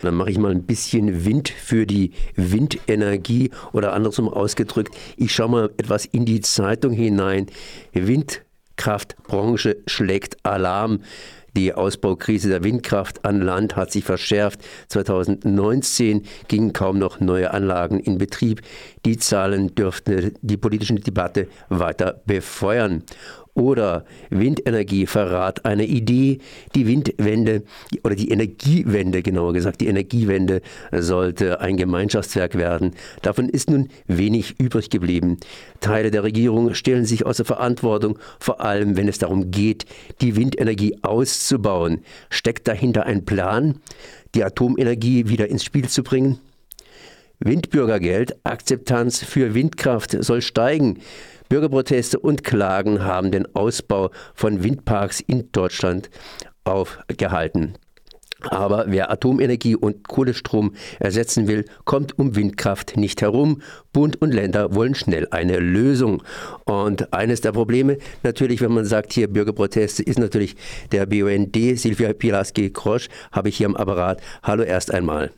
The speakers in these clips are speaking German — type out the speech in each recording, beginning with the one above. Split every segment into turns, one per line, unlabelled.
Dann mache ich mal ein bisschen Wind für die Windenergie oder andersrum ausgedrückt, ich schaue mal etwas in die Zeitung hinein. Windkraftbranche schlägt Alarm. Die Ausbaukrise der Windkraft an Land hat sich verschärft. 2019 gingen kaum noch neue Anlagen in Betrieb. Die Zahlen dürften die politische Debatte weiter befeuern oder Windenergie Verrat einer Idee. Die Windwende oder die Energiewende, genauer gesagt, die Energiewende sollte ein Gemeinschaftswerk werden. Davon ist nun wenig übrig geblieben. Teile der Regierung stellen sich außer Verantwortung, vor allem wenn es darum geht, die Windenergie auszubauen. Steckt dahinter ein Plan, die Atomenergie wieder ins Spiel zu bringen? Windbürgergeld, Akzeptanz für Windkraft soll steigen. Bürgerproteste und Klagen haben den Ausbau von Windparks in Deutschland aufgehalten. Aber wer Atomenergie und Kohlestrom ersetzen will, kommt um Windkraft nicht herum. Bund und Länder wollen schnell eine Lösung. Und eines der Probleme, natürlich, wenn man sagt, hier Bürgerproteste, ist natürlich der BUND, Silvia Pilaski-Krosch, habe ich hier am Apparat. Hallo erst einmal.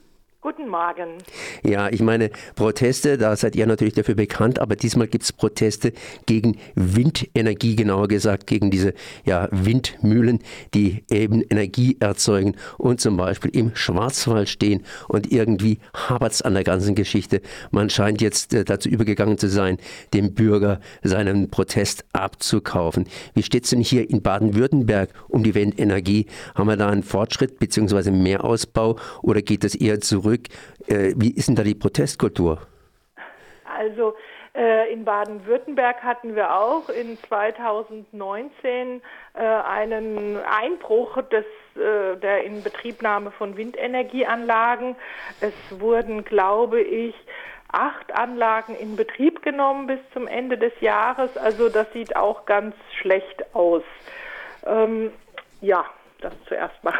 Guten Morgen.
Ja, ich meine, Proteste, da seid ihr natürlich dafür bekannt, aber diesmal gibt es Proteste gegen Windenergie, genauer gesagt, gegen diese ja, Windmühlen, die eben Energie erzeugen und zum Beispiel im Schwarzwald stehen. Und irgendwie hapert es an der ganzen Geschichte. Man scheint jetzt äh, dazu übergegangen zu sein, dem Bürger seinen Protest abzukaufen. Wie steht es denn hier in Baden-Württemberg um die Windenergie? Haben wir da einen Fortschritt bzw. mehr Ausbau oder geht es eher zurück? Zurück. Äh, wie ist denn da die Protestkultur?
Also äh, in Baden-Württemberg hatten wir auch in 2019 äh, einen Einbruch des, der Inbetriebnahme von Windenergieanlagen. Es wurden, glaube ich, acht Anlagen in Betrieb genommen bis zum Ende des Jahres. Also das sieht auch ganz schlecht aus. Ähm, ja, das zuerst mal.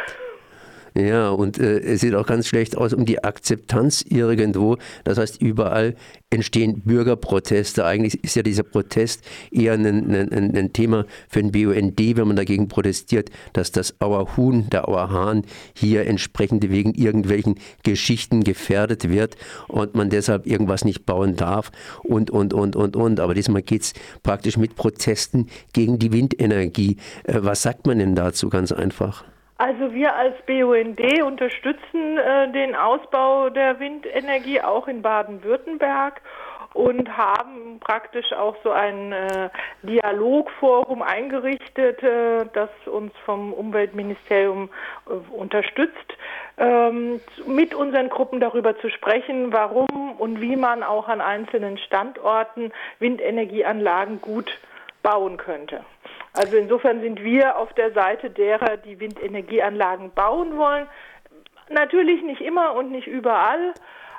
Ja, und äh, es sieht auch ganz schlecht aus um die Akzeptanz irgendwo. Das heißt, überall entstehen Bürgerproteste. Eigentlich ist ja dieser Protest eher ein, ein, ein Thema für den BUND, wenn man dagegen protestiert, dass das Auerhuhn, der Auerhahn hier entsprechend wegen irgendwelchen Geschichten gefährdet wird und man deshalb irgendwas nicht bauen darf und, und, und, und, und. Aber diesmal geht es praktisch mit Protesten gegen die Windenergie. Äh, was sagt man denn dazu ganz einfach?
Also wir als BUND unterstützen äh, den Ausbau der Windenergie auch in Baden-Württemberg und haben praktisch auch so ein äh, Dialogforum eingerichtet, äh, das uns vom Umweltministerium äh, unterstützt, ähm, mit unseren Gruppen darüber zu sprechen, warum und wie man auch an einzelnen Standorten Windenergieanlagen gut bauen könnte. Also insofern sind wir auf der Seite derer, die Windenergieanlagen bauen wollen. Natürlich nicht immer und nicht überall,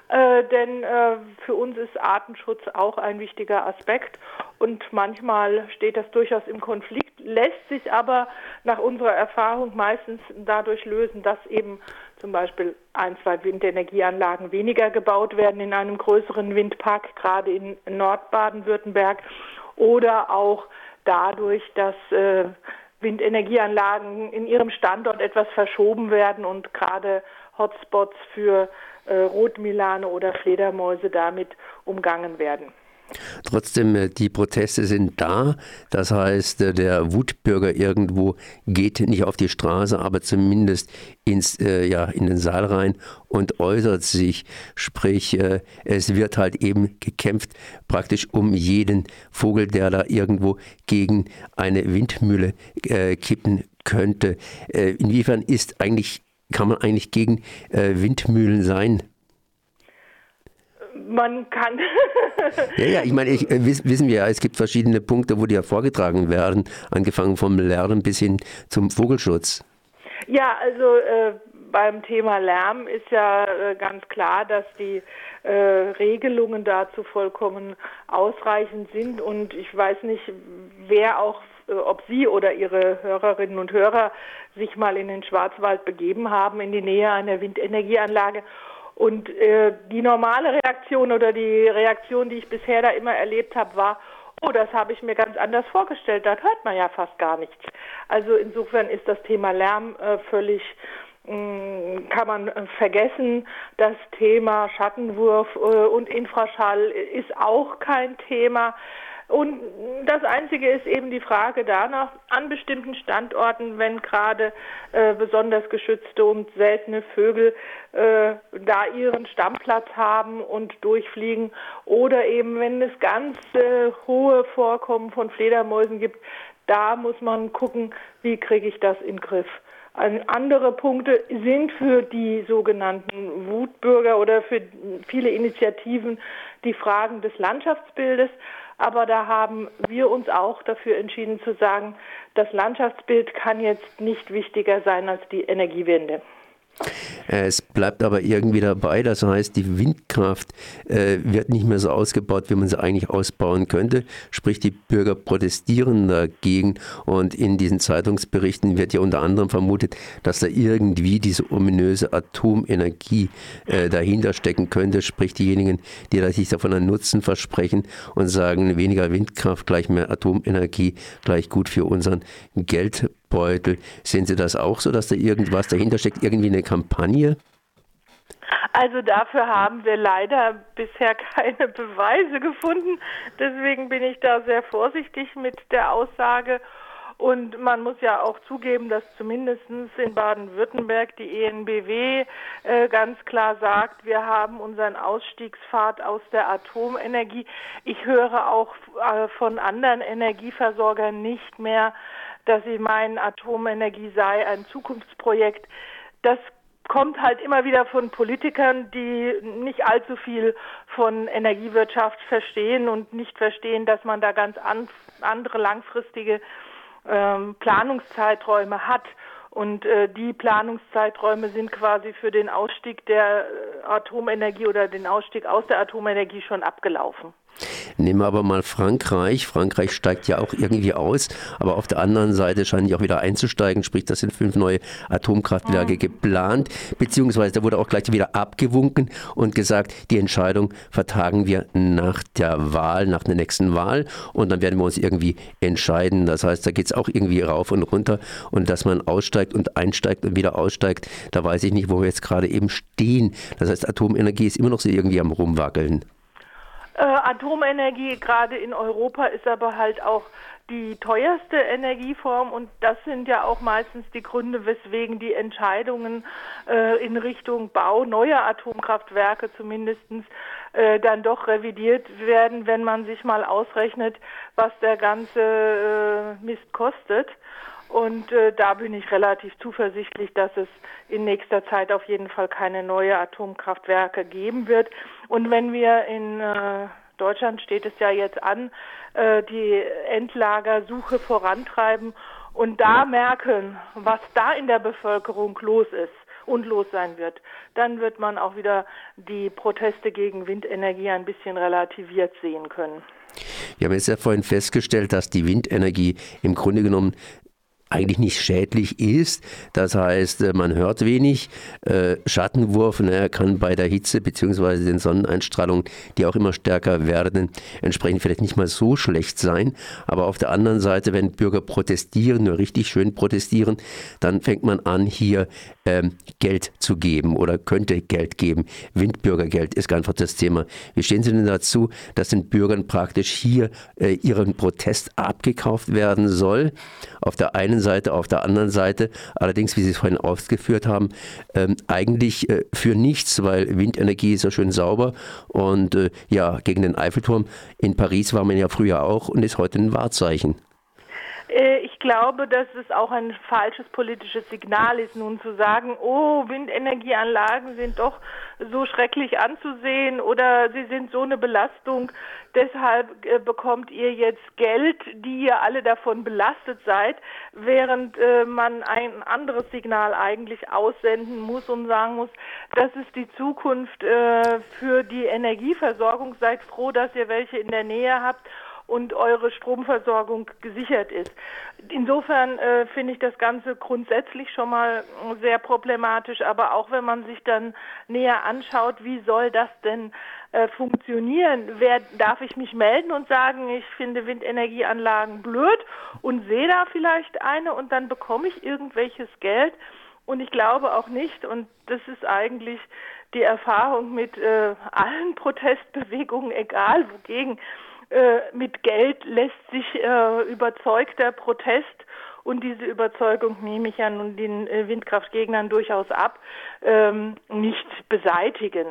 äh, denn äh, für uns ist Artenschutz auch ein wichtiger Aspekt und manchmal steht das durchaus im Konflikt, lässt sich aber nach unserer Erfahrung meistens dadurch lösen, dass eben zum Beispiel ein, zwei Windenergieanlagen weniger gebaut werden in einem größeren Windpark, gerade in Nordbaden-Württemberg, oder auch dadurch, dass äh, Windenergieanlagen in ihrem Standort etwas verschoben werden und gerade Hotspots für äh, Rotmilane oder Fledermäuse damit umgangen werden.
Trotzdem, äh, die Proteste sind da. Das heißt, äh, der Wutbürger irgendwo geht nicht auf die Straße, aber zumindest ins, äh, ja, in den Saal rein und äußert sich. Sprich, äh, es wird halt eben gekämpft, praktisch um jeden Vogel, der da irgendwo gegen eine Windmühle äh, kippen könnte. Äh, inwiefern ist eigentlich, kann man eigentlich gegen Windmühlen sein?
Man kann.
ja, ja, ich meine, ich, äh, wissen wir ja, es gibt verschiedene Punkte, wo die ja vorgetragen werden, angefangen vom Lernen bis hin zum Vogelschutz.
Ja, also äh, beim Thema Lärm ist ja äh, ganz klar, dass die äh, Regelungen dazu vollkommen ausreichend sind und ich weiß nicht, wer auch äh, ob Sie oder Ihre Hörerinnen und Hörer sich mal in den Schwarzwald begeben haben, in die Nähe einer Windenergieanlage und äh, die normale Reaktion oder die Reaktion, die ich bisher da immer erlebt habe, war, oh, das habe ich mir ganz anders vorgestellt, da hört man ja fast gar nichts. Also insofern ist das Thema Lärm äh, völlig mm, kann man vergessen. Das Thema Schattenwurf äh, und Infraschall ist auch kein Thema. Und das Einzige ist eben die Frage danach, an bestimmten Standorten, wenn gerade äh, besonders geschützte und seltene Vögel äh, da ihren Stammplatz haben und durchfliegen oder eben wenn es ganz äh, hohe Vorkommen von Fledermäusen gibt, da muss man gucken, wie kriege ich das in den Griff. Andere Punkte sind für die sogenannten Wutbürger oder für viele Initiativen die Fragen des Landschaftsbildes. Aber da haben wir uns auch dafür entschieden zu sagen, das Landschaftsbild kann jetzt nicht wichtiger sein als die Energiewende.
Es bleibt aber irgendwie dabei, das heißt, die Windkraft äh, wird nicht mehr so ausgebaut, wie man sie eigentlich ausbauen könnte. Sprich, die Bürger protestieren dagegen und in diesen Zeitungsberichten wird ja unter anderem vermutet, dass da irgendwie diese ominöse Atomenergie äh, dahinter stecken könnte. Sprich, diejenigen, die sich davon einen Nutzen versprechen und sagen, weniger Windkraft gleich mehr Atomenergie gleich gut für unseren Geld Geldbeutel. Sehen Sie das auch so, dass da irgendwas dahinter steckt, irgendwie eine Kampagne?
Also dafür haben wir leider bisher keine Beweise gefunden. Deswegen bin ich da sehr vorsichtig mit der Aussage. Und man muss ja auch zugeben, dass zumindest in Baden-Württemberg die ENBW äh, ganz klar sagt, wir haben unseren Ausstiegspfad aus der Atomenergie. Ich höre auch äh, von anderen Energieversorgern nicht mehr, dass sie meinen, Atomenergie sei ein Zukunftsprojekt. Das kommt halt immer wieder von Politikern, die nicht allzu viel von Energiewirtschaft verstehen und nicht verstehen, dass man da ganz an, andere langfristige ähm, Planungszeiträume hat. Und äh, die Planungszeiträume sind quasi für den Ausstieg der äh, Atomenergie oder den Ausstieg aus der Atomenergie schon abgelaufen.
Nehmen wir aber mal Frankreich. Frankreich steigt ja auch irgendwie aus, aber auf der anderen Seite scheinen die auch wieder einzusteigen. Sprich, das sind fünf neue Atomkraftwerke mhm. geplant, beziehungsweise da wurde auch gleich wieder abgewunken und gesagt, die Entscheidung vertagen wir nach der Wahl, nach der nächsten Wahl und dann werden wir uns irgendwie entscheiden. Das heißt, da geht es auch irgendwie rauf und runter und dass man aussteigt und einsteigt und wieder aussteigt, da weiß ich nicht, wo wir jetzt gerade eben stehen. Das heißt, Atomenergie ist immer noch so irgendwie am Rumwackeln.
Äh, Atomenergie gerade in Europa ist aber halt auch die teuerste Energieform und das sind ja auch meistens die Gründe, weswegen die Entscheidungen äh, in Richtung Bau neuer Atomkraftwerke zumindestens äh, dann doch revidiert werden, wenn man sich mal ausrechnet, was der ganze äh, Mist kostet. Und äh, da bin ich relativ zuversichtlich, dass es in nächster Zeit auf jeden Fall keine neue Atomkraftwerke geben wird. Und wenn wir in äh, Deutschland steht es ja jetzt an, äh, die Endlagersuche vorantreiben und da merken, was da in der Bevölkerung los ist und los sein wird, dann wird man auch wieder die Proteste gegen Windenergie ein bisschen relativiert sehen können.
Wir haben jetzt ja vorhin festgestellt, dass die Windenergie im Grunde genommen eigentlich nicht schädlich ist. Das heißt, äh, man hört wenig. Äh, Schattenwurf naja, kann bei der Hitze bzw. den Sonneneinstrahlungen, die auch immer stärker werden, entsprechend vielleicht nicht mal so schlecht sein. Aber auf der anderen Seite, wenn Bürger protestieren, nur richtig schön protestieren, dann fängt man an, hier ähm, Geld zu geben oder könnte Geld geben. Windbürgergeld ist einfach das Thema. Wie stehen Sie denn dazu, dass den Bürgern praktisch hier äh, ihren Protest abgekauft werden soll? Auf der einen Seite, auf der anderen Seite, allerdings, wie Sie es vorhin ausgeführt haben, ähm, eigentlich äh, für nichts, weil Windenergie ist ja schön sauber und äh, ja, gegen den Eiffelturm in Paris war man ja früher auch und ist heute ein Wahrzeichen.
Ich glaube, dass es auch ein falsches politisches Signal ist, nun zu sagen, oh, Windenergieanlagen sind doch so schrecklich anzusehen oder sie sind so eine Belastung. Deshalb äh, bekommt ihr jetzt Geld, die ihr alle davon belastet seid, während äh, man ein anderes Signal eigentlich aussenden muss und sagen muss, das ist die Zukunft äh, für die Energieversorgung. Seid froh, dass ihr welche in der Nähe habt und eure Stromversorgung gesichert ist. Insofern äh, finde ich das Ganze grundsätzlich schon mal sehr problematisch, aber auch wenn man sich dann näher anschaut, wie soll das denn äh, funktionieren? Wer darf ich mich melden und sagen, ich finde Windenergieanlagen blöd und sehe da vielleicht eine und dann bekomme ich irgendwelches Geld? Und ich glaube auch nicht, und das ist eigentlich die Erfahrung mit äh, allen Protestbewegungen, egal wogegen, mit Geld lässt sich äh, überzeugter Protest und diese Überzeugung nehme ich ja nun den äh, Windkraftgegnern durchaus ab, ähm, nicht beseitigen.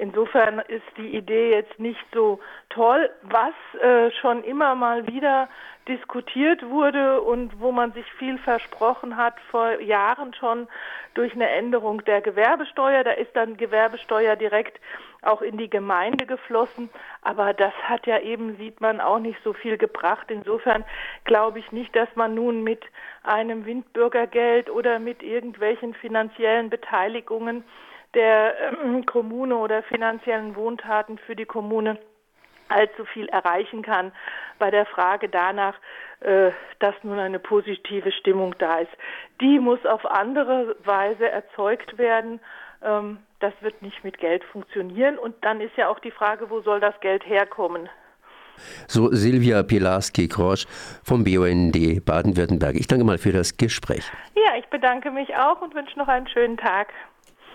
Insofern ist die Idee jetzt nicht so toll, was äh, schon immer mal wieder diskutiert wurde und wo man sich viel versprochen hat vor Jahren schon durch eine Änderung der Gewerbesteuer. Da ist dann Gewerbesteuer direkt auch in die Gemeinde geflossen. Aber das hat ja eben, sieht man, auch nicht so viel gebracht. Insofern glaube ich nicht, dass man nun mit einem Windbürgergeld oder mit irgendwelchen finanziellen Beteiligungen der äh, Kommune oder finanziellen Wohntaten für die Kommune allzu viel erreichen kann bei der Frage danach, äh, dass nun eine positive Stimmung da ist. Die muss auf andere Weise erzeugt werden. Ähm, das wird nicht mit Geld funktionieren. Und dann ist ja auch die Frage, wo soll das Geld herkommen?
So Silvia Pilarski-Krosch vom BUND Baden-Württemberg. Ich danke mal für das Gespräch.
Ja, ich bedanke mich auch und wünsche noch einen schönen Tag.